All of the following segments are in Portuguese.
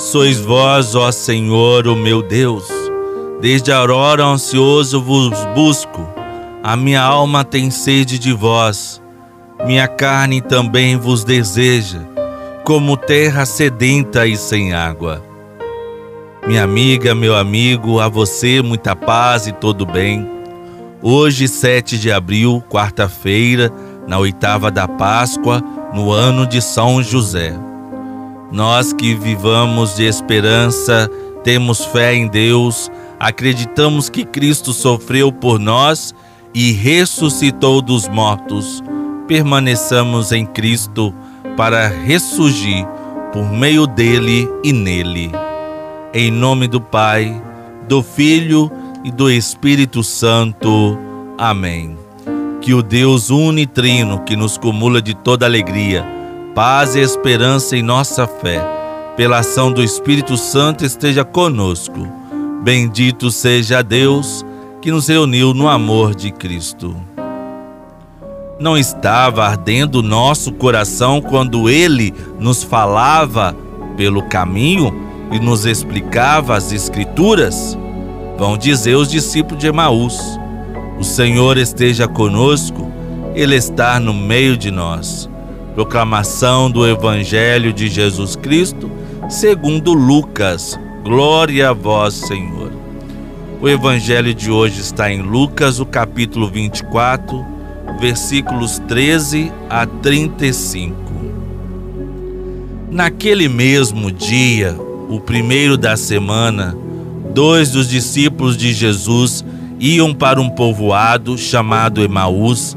Sois vós, ó Senhor, o meu Deus. Desde a aurora ansioso vos busco. A minha alma tem sede de vós. Minha carne também vos deseja, como terra sedenta e sem água. Minha amiga, meu amigo, a você muita paz e todo bem. Hoje, 7 de abril, quarta-feira, na oitava da Páscoa, no ano de São José. Nós que vivamos de esperança, temos fé em Deus, acreditamos que Cristo sofreu por nós e ressuscitou dos mortos. Permaneçamos em Cristo para ressurgir por meio dele e nele. Em nome do Pai, do Filho e do Espírito Santo. Amém. Que o Deus unitrino, que nos cumula de toda alegria, paz e esperança em nossa fé, pela ação do Espírito Santo esteja conosco. Bendito seja Deus que nos reuniu no amor de Cristo. Não estava ardendo nosso coração quando ele nos falava pelo caminho e nos explicava as Escrituras? Vão dizer os discípulos de Emaús: O Senhor esteja conosco, Ele está no meio de nós. Proclamação do Evangelho de Jesus Cristo, segundo Lucas. Glória a vós, Senhor. O Evangelho de hoje está em Lucas, o capítulo 24, versículos 13 a 35. Naquele mesmo dia, o primeiro da semana, dois dos discípulos de Jesus iam para um povoado chamado Emaús,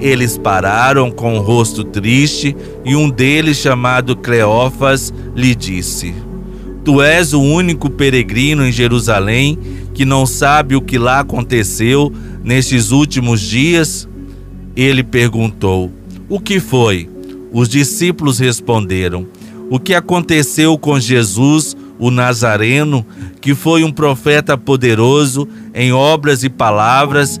Eles pararam com o rosto triste e um deles, chamado Cleófas, lhe disse: Tu és o único peregrino em Jerusalém que não sabe o que lá aconteceu nestes últimos dias? Ele perguntou: O que foi? Os discípulos responderam: O que aconteceu com Jesus, o Nazareno, que foi um profeta poderoso em obras e palavras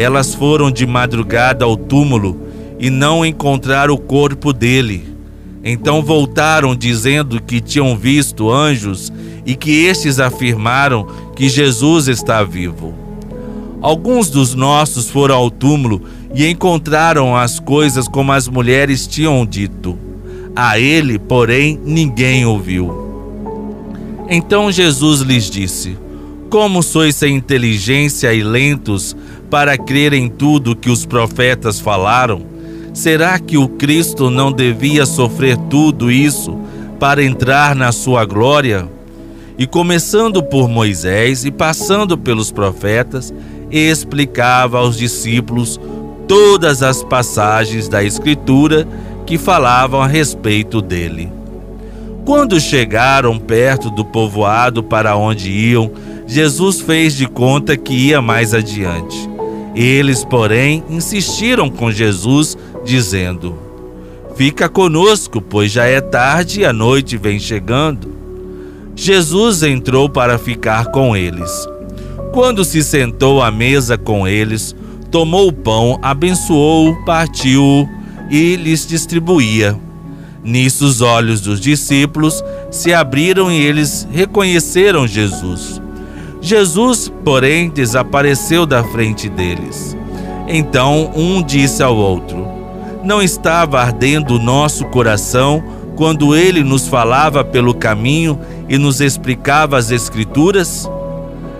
Elas foram de madrugada ao túmulo e não encontraram o corpo dele. Então voltaram dizendo que tinham visto anjos e que estes afirmaram que Jesus está vivo. Alguns dos nossos foram ao túmulo e encontraram as coisas como as mulheres tinham dito. A ele, porém, ninguém ouviu. Então Jesus lhes disse: Como sois sem inteligência e lentos para crer em tudo que os profetas falaram? Será que o Cristo não devia sofrer tudo isso para entrar na sua glória? E começando por Moisés e passando pelos profetas, explicava aos discípulos todas as passagens da Escritura que falavam a respeito dele. Quando chegaram perto do povoado para onde iam, Jesus fez de conta que ia mais adiante. Eles, porém, insistiram com Jesus, dizendo: Fica conosco, pois já é tarde e a noite vem chegando. Jesus entrou para ficar com eles. Quando se sentou à mesa com eles, tomou o pão, abençoou-o, partiu-o e lhes distribuía. Nisso os olhos dos discípulos se abriram e eles reconheceram Jesus. Jesus, porém, desapareceu da frente deles. Então um disse ao outro: Não estava ardendo o nosso coração quando ele nos falava pelo caminho e nos explicava as Escrituras?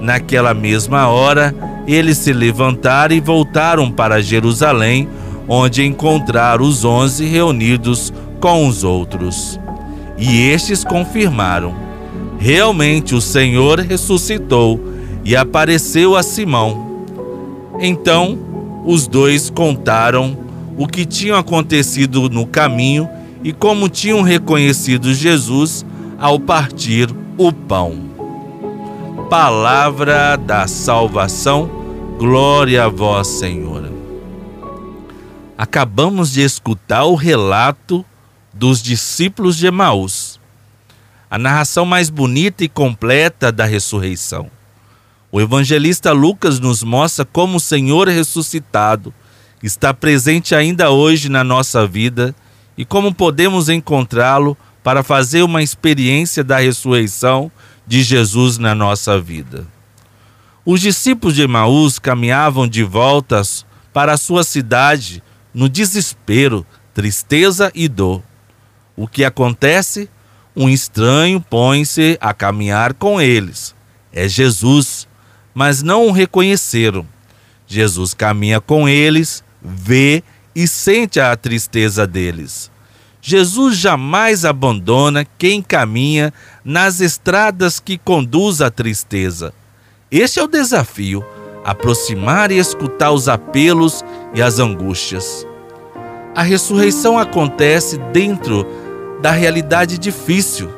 Naquela mesma hora, eles se levantaram e voltaram para Jerusalém, onde encontraram os onze reunidos com os outros. E estes confirmaram: realmente o Senhor ressuscitou e apareceu a Simão. Então os dois contaram o que tinha acontecido no caminho e como tinham reconhecido Jesus ao partir o pão. Palavra da salvação, glória a vós, Senhor. Acabamos de escutar o relato dos discípulos de Emaús, a narração mais bonita e completa da ressurreição. O evangelista Lucas nos mostra como o Senhor ressuscitado está presente ainda hoje na nossa vida e como podemos encontrá-lo para fazer uma experiência da ressurreição de Jesus na nossa vida. Os discípulos de Emaús caminhavam de voltas para a sua cidade no desespero, tristeza e dor. O que acontece? Um estranho põe-se a caminhar com eles. É Jesus, mas não o reconheceram. Jesus caminha com eles, vê e sente a tristeza deles. Jesus jamais abandona quem caminha nas estradas que conduz à tristeza. Este é o desafio: aproximar e escutar os apelos e as angústias. A ressurreição acontece dentro da realidade difícil.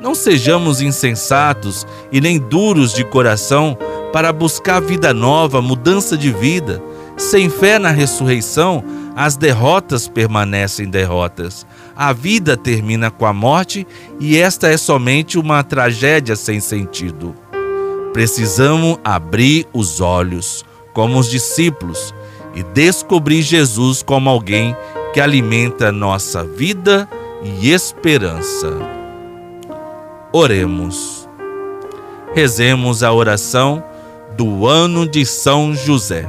Não sejamos insensatos e nem duros de coração para buscar vida nova, mudança de vida. Sem fé na ressurreição, as derrotas permanecem derrotas. A vida termina com a morte e esta é somente uma tragédia sem sentido. Precisamos abrir os olhos, como os discípulos, e descobrir Jesus como alguém que alimenta nossa vida e esperança. Oremos. Rezemos a oração do ano de São José.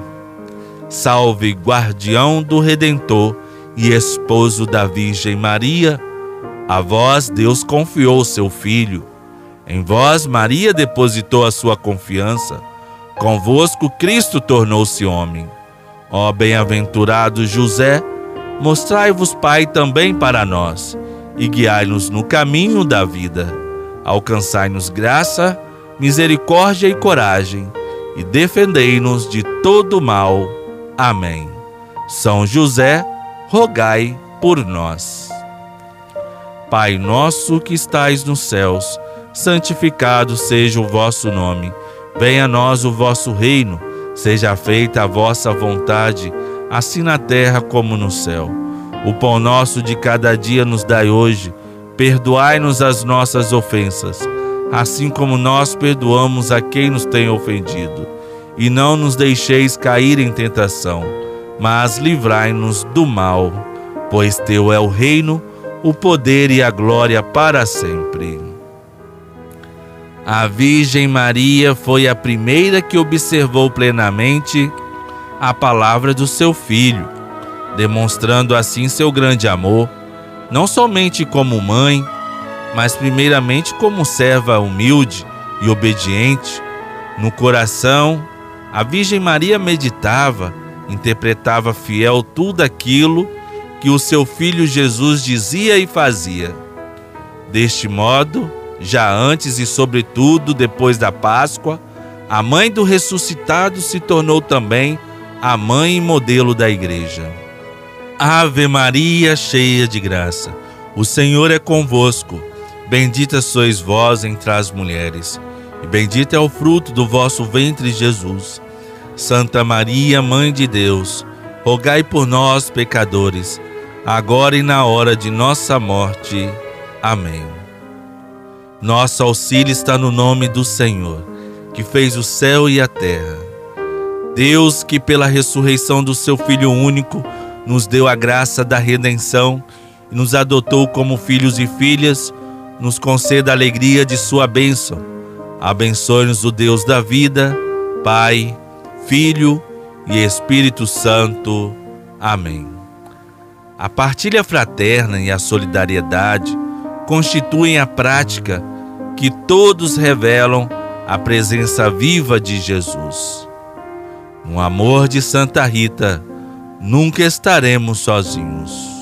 Salve, guardião do Redentor e esposo da Virgem Maria, a vós Deus confiou seu Filho. Em vós Maria depositou a sua confiança. Convosco Cristo tornou-se homem. Ó bem-aventurado José, mostrai-vos Pai também para nós e guiai-nos no caminho da vida. Alcançai-nos graça, misericórdia e coragem e defendei-nos de todo mal Amém. São José, rogai por nós. Pai nosso que estais nos céus, santificado seja o vosso nome. Venha a nós o vosso reino. Seja feita a vossa vontade, assim na terra como no céu. O pão nosso de cada dia nos dai hoje. Perdoai-nos as nossas ofensas, assim como nós perdoamos a quem nos tem ofendido e não nos deixeis cair em tentação, mas livrai-nos do mal, pois teu é o reino, o poder e a glória para sempre. A Virgem Maria foi a primeira que observou plenamente a palavra do seu filho, demonstrando assim seu grande amor, não somente como mãe, mas primeiramente como serva humilde e obediente, no coração a Virgem Maria meditava, interpretava fiel tudo aquilo que o seu filho Jesus dizia e fazia. Deste modo, já antes e sobretudo depois da Páscoa, a mãe do ressuscitado se tornou também a mãe modelo da igreja. Ave Maria, cheia de graça, o Senhor é convosco. Bendita sois vós entre as mulheres, e bendito é o fruto do vosso ventre, Jesus. Santa Maria, Mãe de Deus, rogai por nós, pecadores, agora e na hora de nossa morte. Amém. Nosso auxílio está no nome do Senhor, que fez o céu e a terra. Deus, que pela ressurreição do seu Filho único nos deu a graça da redenção e nos adotou como filhos e filhas, nos conceda a alegria de sua bênção. Abençoe-nos o Deus da vida, Pai, Filho e Espírito Santo. Amém. A partilha fraterna e a solidariedade constituem a prática que todos revelam a presença viva de Jesus. No amor de Santa Rita, nunca estaremos sozinhos.